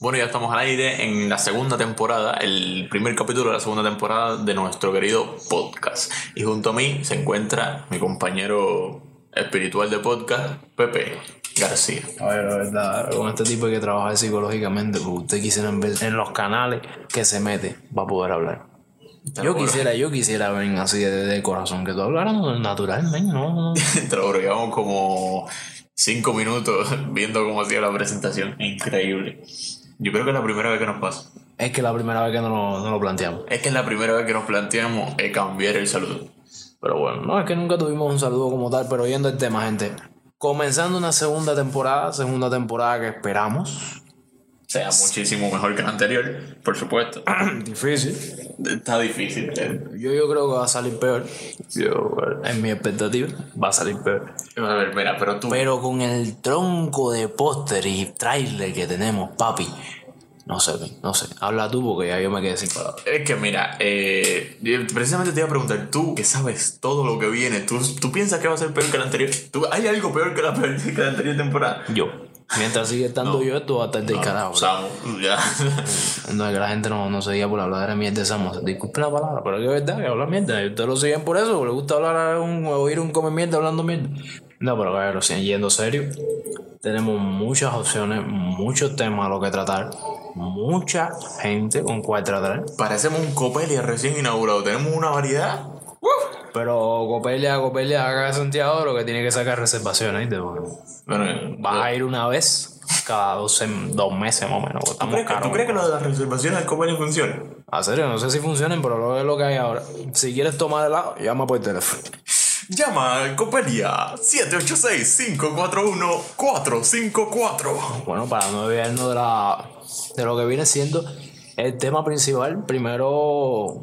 Bueno, ya estamos al aire en la segunda temporada, el primer capítulo de la segunda temporada de nuestro querido podcast. Y junto a mí se encuentra mi compañero espiritual de podcast, Pepe García. A ver, la verdad, con este tipo hay que trabajar psicológicamente porque usted quisiera ver en los canales que se mete para poder hablar. Yo quisiera, yo quisiera ver así de, de corazón que tú hablaras naturalmente, ¿no? no. Te lo llevamos como cinco minutos viendo cómo hacía la presentación. Increíble. Yo creo que es la primera vez que nos pasa. Es que la primera vez que no, lo- no lo planteamos. Es que es la primera vez que nos planteamos eh, cambiar el saludo. Pero bueno, No, es que nunca tuvimos un saludo como tal, pero yendo el tema, gente. Comenzando una segunda temporada, segunda temporada que esperamos. Sea muchísimo mejor que la anterior, por supuesto. Difícil. Está difícil. eh. Yo, yo creo que va a salir peor. Yo, en mi expectativa, va a salir peor. A ver, mira, pero tú. Pero con el tronco de póster y trailer que tenemos, papi. No sé, no sé. Habla tú porque ya yo me quedé sin palabras. Es que mira, eh, precisamente te iba a preguntar, tú que sabes todo lo que viene, ¿tú, tú piensas que va a ser peor que la anterior? ¿Tú, ¿Hay algo peor que la, peor- que la anterior temporada? Yo. Mientras sigue estando yo, esto va a estar del carajo. Samu, ya. No es que la gente no, no seguía por hablar de mierda de Samus. Disculpen la palabra, pero es que es verdad que habla mierda. Y ustedes lo siguen por eso, le gusta hablar un, oír un come mierda hablando mierda. No, pero lo siguen yendo serio. Tenemos muchas opciones, muchos temas a los que tratar, mucha gente con cual tratar. Parecemos un Copelia recién inaugurado, tenemos una variedad. Pero Copelia, Copelia, acá de Santiago lo que tiene que sacar reservaciones. Bueno, Vas a ir una vez cada dos, sem- dos meses más o menos. ¿tú crees, que, caros. ¿Tú crees que lo de las reservaciones del Copelia funciona? A serio, no sé si funcionen, pero lo es lo que hay ahora. Si quieres tomar helado, llama por teléfono. Llama al Copelia 786-541-454. Bueno, para no desviarnos de, la, de lo que viene siendo el tema principal, primero.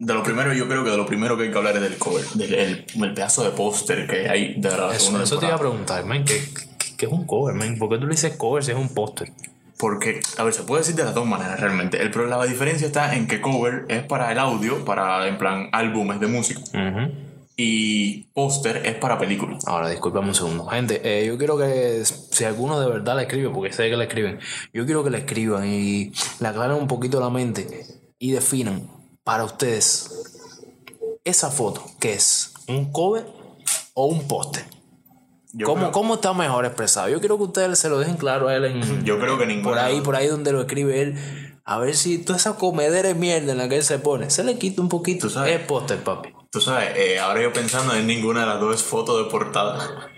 De lo primero, yo creo que de lo primero que hay que hablar es del cover, del el, el pedazo de póster que hay de la Eso, eso te iba a preguntar, man, ¿qué, qué, qué es un cover, man? ¿Por qué tú le dices cover si es un póster? Porque, a ver, se puede decir de las dos maneras realmente. El, pero la diferencia está en que cover es para el audio, para en plan álbumes de música, y póster es para películas. Ahora, discúlpame un segundo. Gente, eh, yo quiero que si alguno de verdad le escribe, porque sé que le escriben, yo quiero que le escriban y le aclaren un poquito la mente y definan para ustedes esa foto, que es un cover o un póster. Yo ¿Cómo, creo- ¿Cómo está mejor expresado? Yo quiero que ustedes se lo dejen claro a él en, Yo creo que ninguna. por ahí, por ahí donde lo escribe él. A ver si toda esa comedera de mierda en la que él se pone, se le quita un poquito. Tú sabes. Es póster, papi. Tú sabes, eh, ahora yo pensando en ninguna de las dos es foto de portada.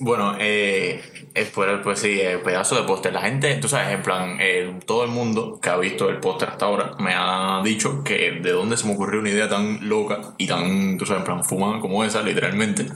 Bueno, eh, es por- pues sí, eh, pedazo de póster. La gente, tú sabes, en plan, eh, todo el mundo que ha visto el póster hasta ahora me ha dicho que de dónde se me ocurrió una idea tan loca y tan, tú sabes, en plan, fumada como esa, literalmente.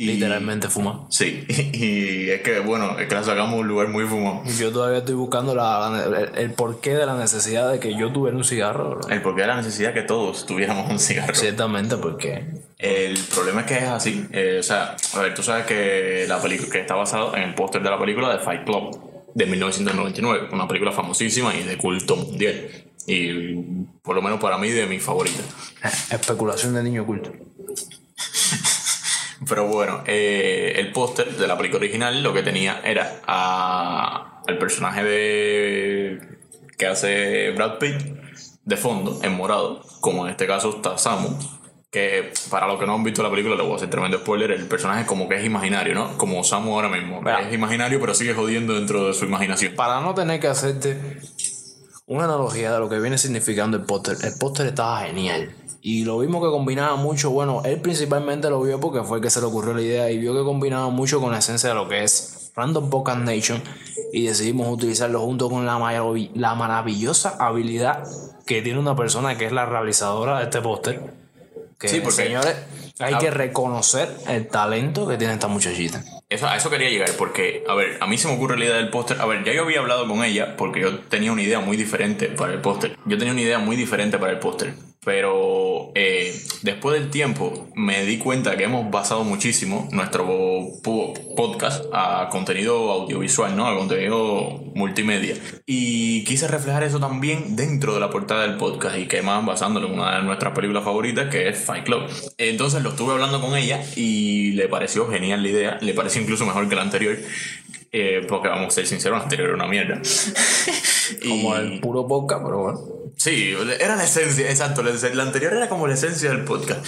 Y- Literalmente fuma. Sí, y es que, bueno, es que la sacamos de un lugar muy fumado. Yo todavía estoy buscando la, el, el porqué de la necesidad de que yo tuviera un cigarro. bro. El porqué de la necesidad que todos tuviéramos un cigarro. Ciertamente, porque El problema es que es así. eh, o sea, a ver, tú sabes que la película que está basado en el póster de la película de Fight Club de 1999, una película famosísima y de culto mundial. Y por lo menos para mí de mis favoritas. especulación de niño oculto. Pero bueno, eh, el póster de la película original lo que tenía era a, al personaje de que hace Brad Pitt de fondo, en morado, como en este caso está Samu, que para los que no han visto la película, le voy a hacer tremendo spoiler, el personaje como que es imaginario, ¿no? Como Samu ahora mismo. Vea. Es imaginario, pero sigue jodiendo dentro de su imaginación. Para no tener que hacerte una analogía de lo que viene significando el póster, el póster estaba genial. Y lo vimos que combinaba mucho, bueno, él principalmente lo vio porque fue el que se le ocurrió la idea y vio que combinaba mucho con la esencia de lo que es Random Podcast Nation y decidimos utilizarlo junto con la, marav- la maravillosa habilidad que tiene una persona que es la realizadora de este póster. Que, Sí, porque- señores, hay que reconocer el talento que tiene esta muchachita. Eso, a eso quería llegar, porque, a ver, a mí se me ocurre la idea del póster. A ver, ya yo había hablado con ella, porque yo tenía una idea muy diferente para el póster. Yo tenía una idea muy diferente para el póster. Pero eh, después del tiempo me di cuenta que hemos basado muchísimo nuestro po- podcast a contenido audiovisual, ¿no? A contenido multimedia. Y quise reflejar eso también dentro de la portada del podcast y que más basándolo en una de nuestras películas favoritas que es Fight Club. Entonces lo estuve hablando con ella y le pareció genial la idea, le pareció incluso mejor que la anterior. Eh, porque vamos a ser sinceros, el anterior era una mierda. Como el puro podcast, pero bueno. Sí, era la esencia, exacto. La, la anterior era como la esencia del podcast.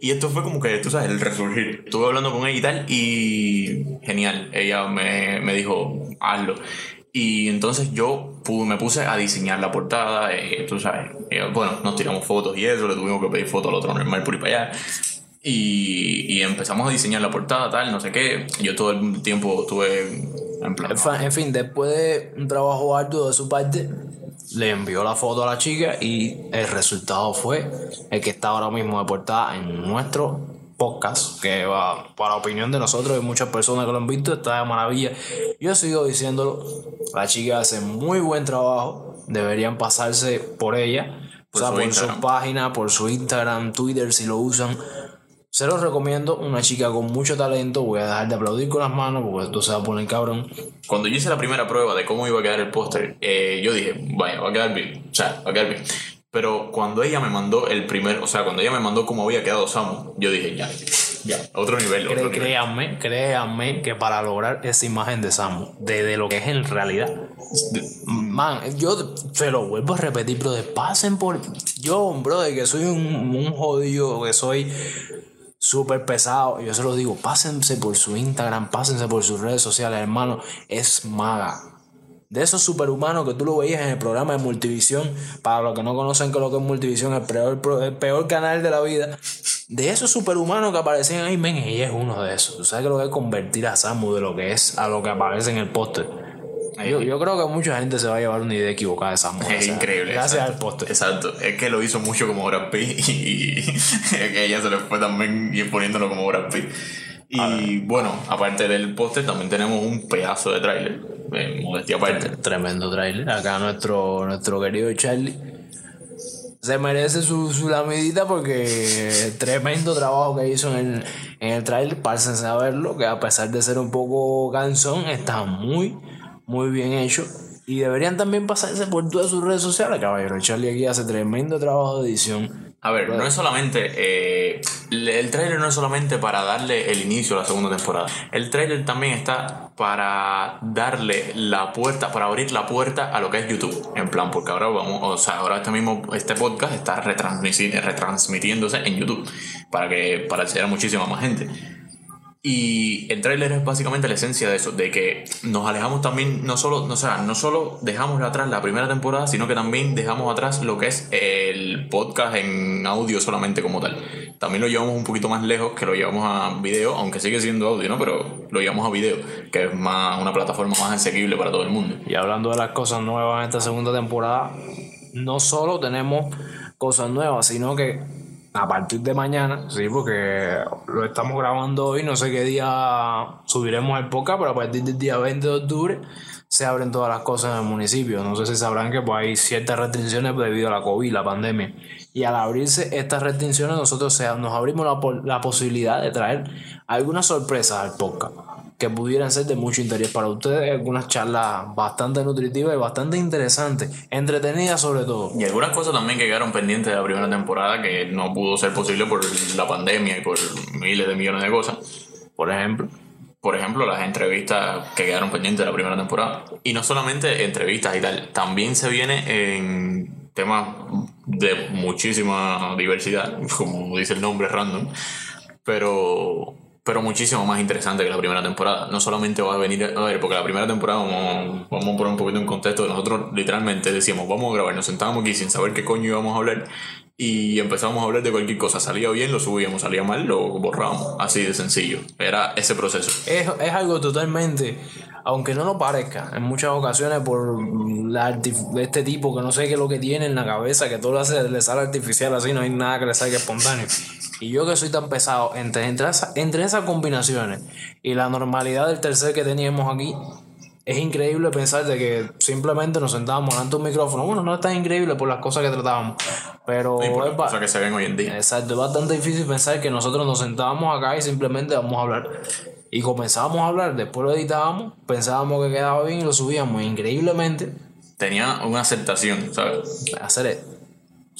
Y esto fue como que, tú sabes, el resurgir. Estuve hablando con ella y tal, y genial. Ella me, me dijo, hazlo. Y entonces yo me puse a diseñar la portada, eh, tú sabes. Eh, bueno, nos tiramos fotos y eso, le tuvimos que pedir fotos al otro normal por ir para allá. Y, y, empezamos a diseñar la portada, tal, no sé qué. Yo todo el tiempo estuve en plan. En fin, después de un trabajo arduo de su parte, le envió la foto a la chica y el resultado fue el que está ahora mismo de portada en nuestro podcast, que va, para opinión de nosotros y muchas personas que lo han visto, está de maravilla. Yo sigo diciéndolo, la chica hace muy buen trabajo, deberían pasarse por ella, por, o sea, su, por su página, por su Instagram, Twitter, si lo usan. Se los recomiendo, una chica con mucho talento, voy a dejar de aplaudir con las manos porque esto se va a poner cabrón. Cuando yo hice la primera prueba de cómo iba a quedar el póster, eh, yo dije, vaya, va a quedar bien, o sea, va a quedar bien. Pero cuando ella me mandó el primer, o sea, cuando ella me mandó cómo había quedado Samu, yo dije, ya, ya, otro nivel. Otro nivel. Créanme, créanme que para lograr esa imagen de Samu, de, de lo que es en realidad, man, yo se lo vuelvo a repetir, de pasen por. Yo, bro, de que soy un, un jodido, que soy súper pesado. Yo se lo digo, pásense por su Instagram, pásense por sus redes sociales, hermano. Es maga. De esos superhumanos que tú lo veías en el programa de Multivisión, para los que no conocen que lo que es Multivisión, el peor, el peor canal de la vida. De esos superhumanos que aparecían ahí, men, ella es uno de esos. Tú sabes que lo que es convertir a Samu de lo que es a lo que aparece en el póster. Yo, yo, creo que mucha gente se va a llevar una idea equivocada de Samu. Es increíble. Gracias exacto, al póster. Exacto. Es que lo hizo mucho como Brad Pitt y, y ella se le fue también poniéndolo como Brad Pitt. Y bueno, aparte del póster, también tenemos un pedazo de tráiler. Eh, modestia aparte. Tremendo tráiler. Acá nuestro, nuestro querido Charlie se merece su, su lamidita porque tremendo trabajo que hizo en el, en el tráiler. Pásense a verlo, que a pesar de ser un poco cansón, está muy, muy bien hecho. Y deberían también pasarse por todas sus redes sociales, caballero. Charlie aquí hace tremendo trabajo de edición. A ver, no es solamente. Eh, el trailer no es solamente para darle el inicio a la segunda temporada. El trailer también está para darle la puerta, para abrir la puerta a lo que es YouTube. En plan, porque ahora vamos, o sea, ahora este mismo, este podcast está retransmitiéndose en YouTube para que, para acceder a muchísima más gente. Y el tráiler es básicamente la esencia de eso, de que nos alejamos también, no solo, no, o sea, no solo dejamos atrás la primera temporada, sino que también dejamos atrás lo que es el podcast en audio solamente como tal. También lo llevamos un poquito más lejos, que lo llevamos a video, aunque sigue siendo audio, ¿no? Pero lo llevamos a video, que es más una plataforma más asequible para todo el mundo. Y hablando de las cosas nuevas en esta segunda temporada, no solo tenemos cosas nuevas, sino que a partir de mañana, sí, porque lo estamos grabando hoy, no sé qué día subiremos el podcast, pero a partir del día 20 de octubre se abren todas las cosas en el municipio. No sé si sabrán que pues, hay ciertas restricciones debido a la COVID, la pandemia. Y al abrirse estas restricciones, nosotros nos abrimos la, la posibilidad de traer algunas sorpresas al podcast que pudieran ser de mucho interés para ustedes, algunas charlas bastante nutritivas y bastante interesantes, entretenidas sobre todo. Y algunas cosas también que quedaron pendientes de la primera temporada que no pudo ser posible por la pandemia y por miles de millones de cosas. Por ejemplo. Por ejemplo, las entrevistas que quedaron pendientes de la primera temporada. Y no solamente entrevistas y tal, también se viene en temas de muchísima diversidad, como dice el nombre random, pero pero muchísimo más interesante que la primera temporada. No solamente va a venir, a ver, porque la primera temporada, vamos, vamos a poner un poquito en contexto, nosotros literalmente decíamos, vamos a grabar, nos sentábamos aquí sin saber qué coño íbamos a hablar y empezamos a hablar de cualquier cosa. Salía bien, lo subíamos, salía mal, lo borrábamos. Así de sencillo. Era ese proceso. Es, es algo totalmente, aunque no lo parezca, en muchas ocasiones por este tipo que no sé qué es lo que tiene en la cabeza, que todo lo hace, le sale artificial así, no hay nada que le salga espontáneo. Y yo que soy tan pesado, entre, entre esas combinaciones y la normalidad del tercer que teníamos aquí, es increíble pensar de que simplemente nos sentábamos ante un micrófono. Bueno, no es tan increíble por las cosas que tratábamos, pero sí, por las cosas que se ven hoy en día. Exacto, es bastante difícil pensar que nosotros nos sentábamos acá y simplemente vamos a hablar. Y comenzábamos a hablar, después lo editábamos, pensábamos que quedaba bien y lo subíamos. Increíblemente. Tenía una aceptación, ¿sabes? Hacer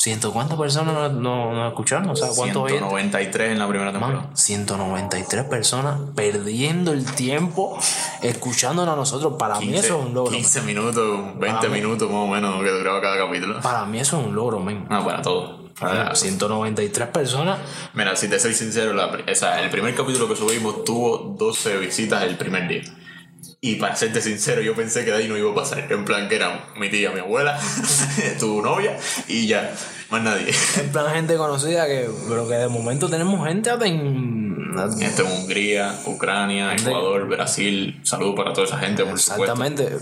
¿Ciento cuántas personas nos no, escucharon? O sea, ¿cuántos 193 en la primera temporada. 193 personas perdiendo el tiempo escuchándonos a nosotros. Para mí eso es un logro. 15 minutos, 20 minutos más o menos que duraba cada capítulo. Para mí eso es un logro, men. Ah, para todo. Para 193 personas. Mira, si te soy sincero, la, el primer capítulo que subimos tuvo 12 visitas el primer día. Y para serte sincero, yo pensé que de ahí no iba a pasar. En plan, que era mi tía, mi abuela, tu novia y ya, más nadie. En plan, gente conocida, que, pero que de momento tenemos gente en. Gente en Hungría, Ucrania, Ecuador, Brasil. Saludos para toda esa gente, por Exactamente.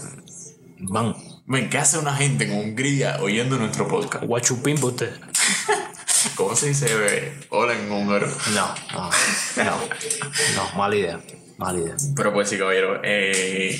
Van. Ven, ¿qué hace una gente en Hungría oyendo nuestro podcast? Guachupín para usted. ¿Cómo se dice hola en húngaro? No, no, no, no, mala idea. Pero pues sí, caballero. Eh,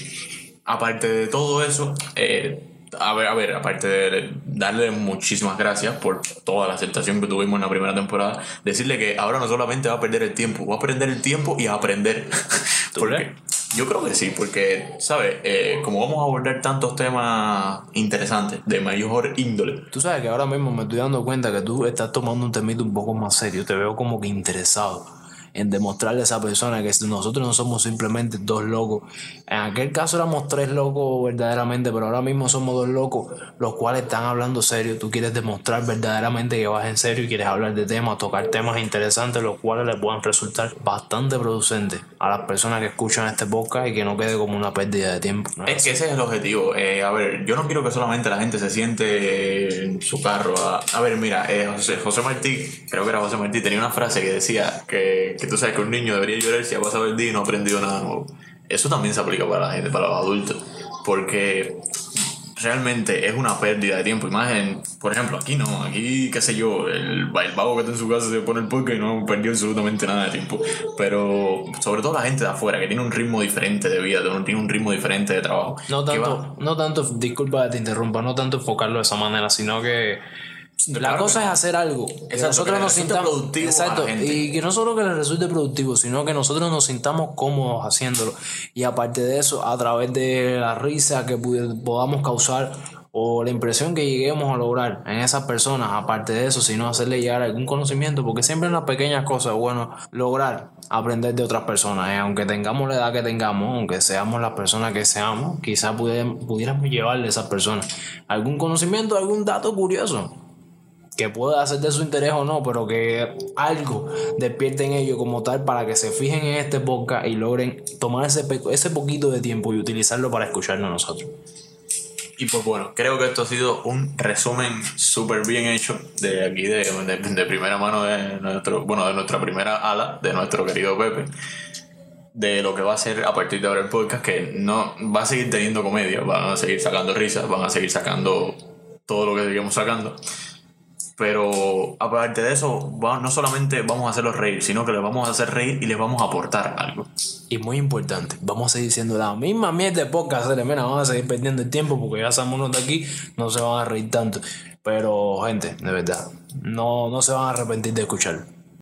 aparte de todo eso, eh, a ver, a ver, aparte de darle muchísimas gracias por toda la aceptación que tuvimos en la primera temporada, decirle que ahora no solamente va a perder el tiempo, va a perder el tiempo y a aprender. porque, yo creo que sí, porque, ¿sabes? Eh, como vamos a abordar tantos temas interesantes, de mayor índole. Tú sabes que ahora mismo me estoy dando cuenta que tú estás tomando un temito un poco más serio, te veo como que interesado en demostrarle a esa persona que nosotros no somos simplemente dos locos. En aquel caso éramos tres locos verdaderamente, pero ahora mismo somos dos locos, los cuales están hablando serio. Tú quieres demostrar verdaderamente que vas en serio y quieres hablar de temas, tocar temas interesantes, los cuales les puedan resultar bastante producentes a las personas que escuchan este podcast y que no quede como una pérdida de tiempo. es, que ese es el objetivo. Eh, a ver, yo no quiero que solamente la gente se siente en su carro. A, ver, mira, eh, José, José Martí, creo que era José Martí, tenía una frase que decía que que tú sabes que un niño debería llorar si ha pasado el día y no ha aprendido nada nuevo. Eso también se aplica para la gente, para los adultos, porque realmente es una pérdida de tiempo. Imagen, por ejemplo, aquí no, aquí, qué sé yo, el, el vago que está en su casa se pone el podcast y no perdió absolutamente nada de tiempo. Pero sobre todo la gente de afuera, que tiene un ritmo diferente de vida, tiene un ritmo diferente de trabajo. No tanto, no tanto, disculpa que te interrumpa, no tanto enfocarlo de esa manera, sino que la cosa es hacer algo. Que nosotros nos sintamos. Exacto. Y que no solo que le resulte productivo, sino que nosotros nos sintamos cómodos haciéndolo. Y aparte de eso, a través de la risa que podamos causar o la impresión que lleguemos a lograr en esas personas, aparte de eso, sino hacerle llegar algún conocimiento, porque siempre en las pequeñas cosas, bueno, lograr aprender de otras personas, ¿eh? aunque tengamos la edad que tengamos, aunque seamos las personas que seamos, quizás pudiéramos llevarle a esas personas algún conocimiento, algún dato curioso que pueda hacer de su interés o no, pero que algo despierte en ellos como tal para que se fijen en este podcast y logren tomar ese, ese poquito de tiempo y utilizarlo para escucharnos a nosotros. Y pues bueno, creo que esto ha sido un resumen súper bien hecho de aquí, de, de, primera mano de nuestro, bueno, de nuestra primera ala, de nuestro querido Pepe, de lo que va a ser a partir de ahora el podcast, que no va a seguir teniendo comedia, van a seguir sacando risas, van a seguir sacando todo lo que seguimos sacando. Pero aparte de eso, no solamente vamos a hacerlos reír, sino que les vamos a hacer reír y les vamos a aportar algo. Y muy importante, vamos a seguir siendo la misma mierda de podcast, mira, vamos a seguir perdiendo el tiempo porque ya unos de aquí, no se van a reír tanto. Pero, gente, de verdad, no, no se van a arrepentir de escuchar.